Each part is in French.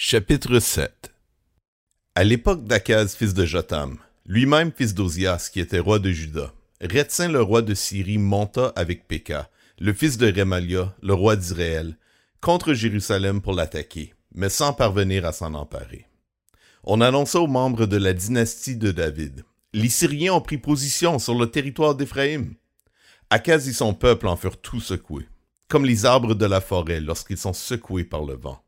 Chapitre 7 À l'époque d'Akaz, fils de Jotam, lui-même fils d'Ozias, qui était roi de Juda, Rétsin le roi de Syrie monta avec Péka, le fils de Rémalia, le roi d'Israël, contre Jérusalem pour l'attaquer, mais sans parvenir à s'en emparer. On annonça aux membres de la dynastie de David. Les Syriens ont pris position sur le territoire d'Éphraïm. Akaz et son peuple en furent tout secoués, comme les arbres de la forêt lorsqu'ils sont secoués par le vent.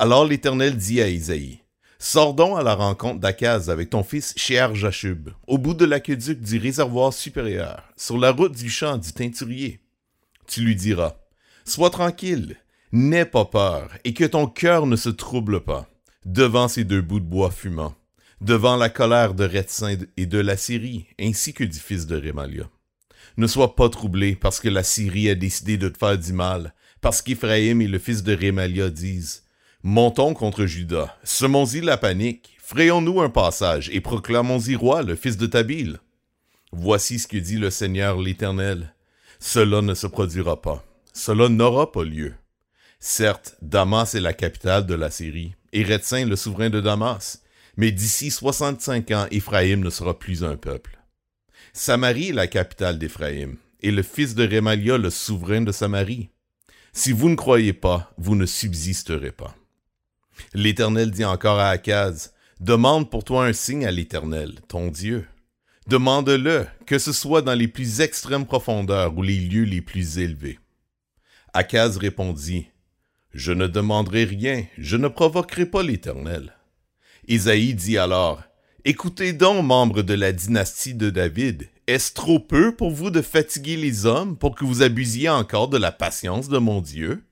Alors l'Éternel dit à Isaïe, Sors donc à la rencontre d'Akaz avec ton fils Shear Jashub, au bout de l'aqueduc du réservoir supérieur, sur la route du champ du teinturier. Tu lui diras, Sois tranquille, n'aie pas peur, et que ton cœur ne se trouble pas, devant ces deux bouts de bois fumants, devant la colère de Rétsin et de la Syrie, ainsi que du fils de Rémalia. Ne sois pas troublé parce que la Syrie a décidé de te faire du mal, parce qu'Éphraïm et le fils de Rémalia disent, Montons contre Judas, semons-y la panique, frayons-nous un passage et proclamons-y roi le fils de Tabil. Voici ce que dit le Seigneur l'Éternel. Cela ne se produira pas, cela n'aura pas lieu. Certes, Damas est la capitale de la Syrie, et Rétsin le souverain de Damas, mais d'ici soixante-cinq ans, Éphraïm ne sera plus un peuple. Samarie est la capitale d'Éphraïm, et le fils de Rémalia le souverain de Samarie. Si vous ne croyez pas, vous ne subsisterez pas. L'Éternel dit encore à Akaz, Demande pour toi un signe à l'Éternel, ton Dieu. Demande-le, que ce soit dans les plus extrêmes profondeurs ou les lieux les plus élevés. Akaz répondit, Je ne demanderai rien, je ne provoquerai pas l'Éternel. Isaïe dit alors, Écoutez donc, membres de la dynastie de David, est-ce trop peu pour vous de fatiguer les hommes pour que vous abusiez encore de la patience de mon Dieu?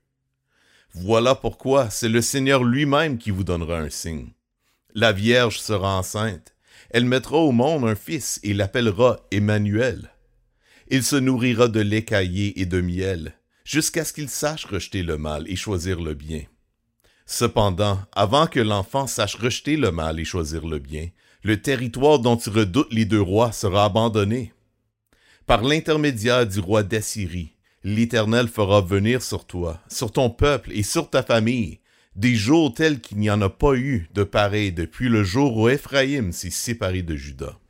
Voilà pourquoi c'est le Seigneur lui-même qui vous donnera un signe. La Vierge sera enceinte. Elle mettra au monde un fils et l'appellera Emmanuel. Il se nourrira de lait caillé et de miel, jusqu'à ce qu'il sache rejeter le mal et choisir le bien. Cependant, avant que l'enfant sache rejeter le mal et choisir le bien, le territoire dont tu redoutes les deux rois sera abandonné. Par l'intermédiaire du roi d'Assyrie, l'Éternel fera venir sur toi, sur ton peuple et sur ta famille, des jours tels qu'il n'y en a pas eu de pareil depuis le jour où Éphraïm s'est séparé de Juda.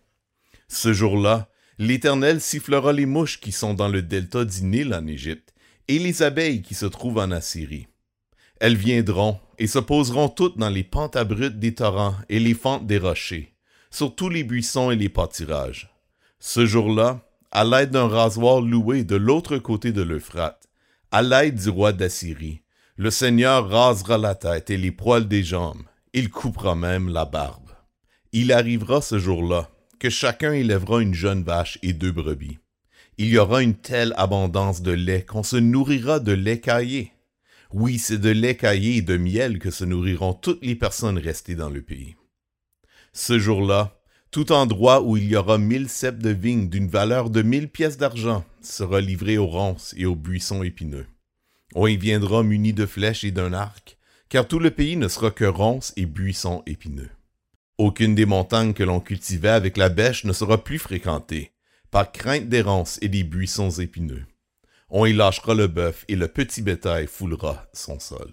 Ce jour-là, l'Éternel sifflera les mouches qui sont dans le delta du Nil en Égypte, et les abeilles qui se trouvent en Assyrie. Elles viendront et se poseront toutes dans les pentes abruptes des torrents et les fentes des rochers, sur tous les buissons et les pâturages. Ce jour-là, à l'aide d'un rasoir loué de l'autre côté de l'Euphrate, à l'aide du roi d'Assyrie. Le Seigneur rasera la tête et les poils des jambes, il coupera même la barbe. Il arrivera ce jour-là que chacun élèvera une jeune vache et deux brebis. Il y aura une telle abondance de lait qu'on se nourrira de lait caillé. Oui, c'est de lait caillé et de miel que se nourriront toutes les personnes restées dans le pays. Ce jour-là, tout endroit où il y aura mille ceps de vigne d'une valeur de mille pièces d'argent sera livré aux ronces et aux buissons épineux. On y viendra muni de flèches et d'un arc, car tout le pays ne sera que ronces et buissons épineux. Aucune des montagnes que l'on cultivait avec la bêche ne sera plus fréquentée, par crainte des ronces et des buissons épineux. On y lâchera le bœuf et le petit bétail foulera son sol.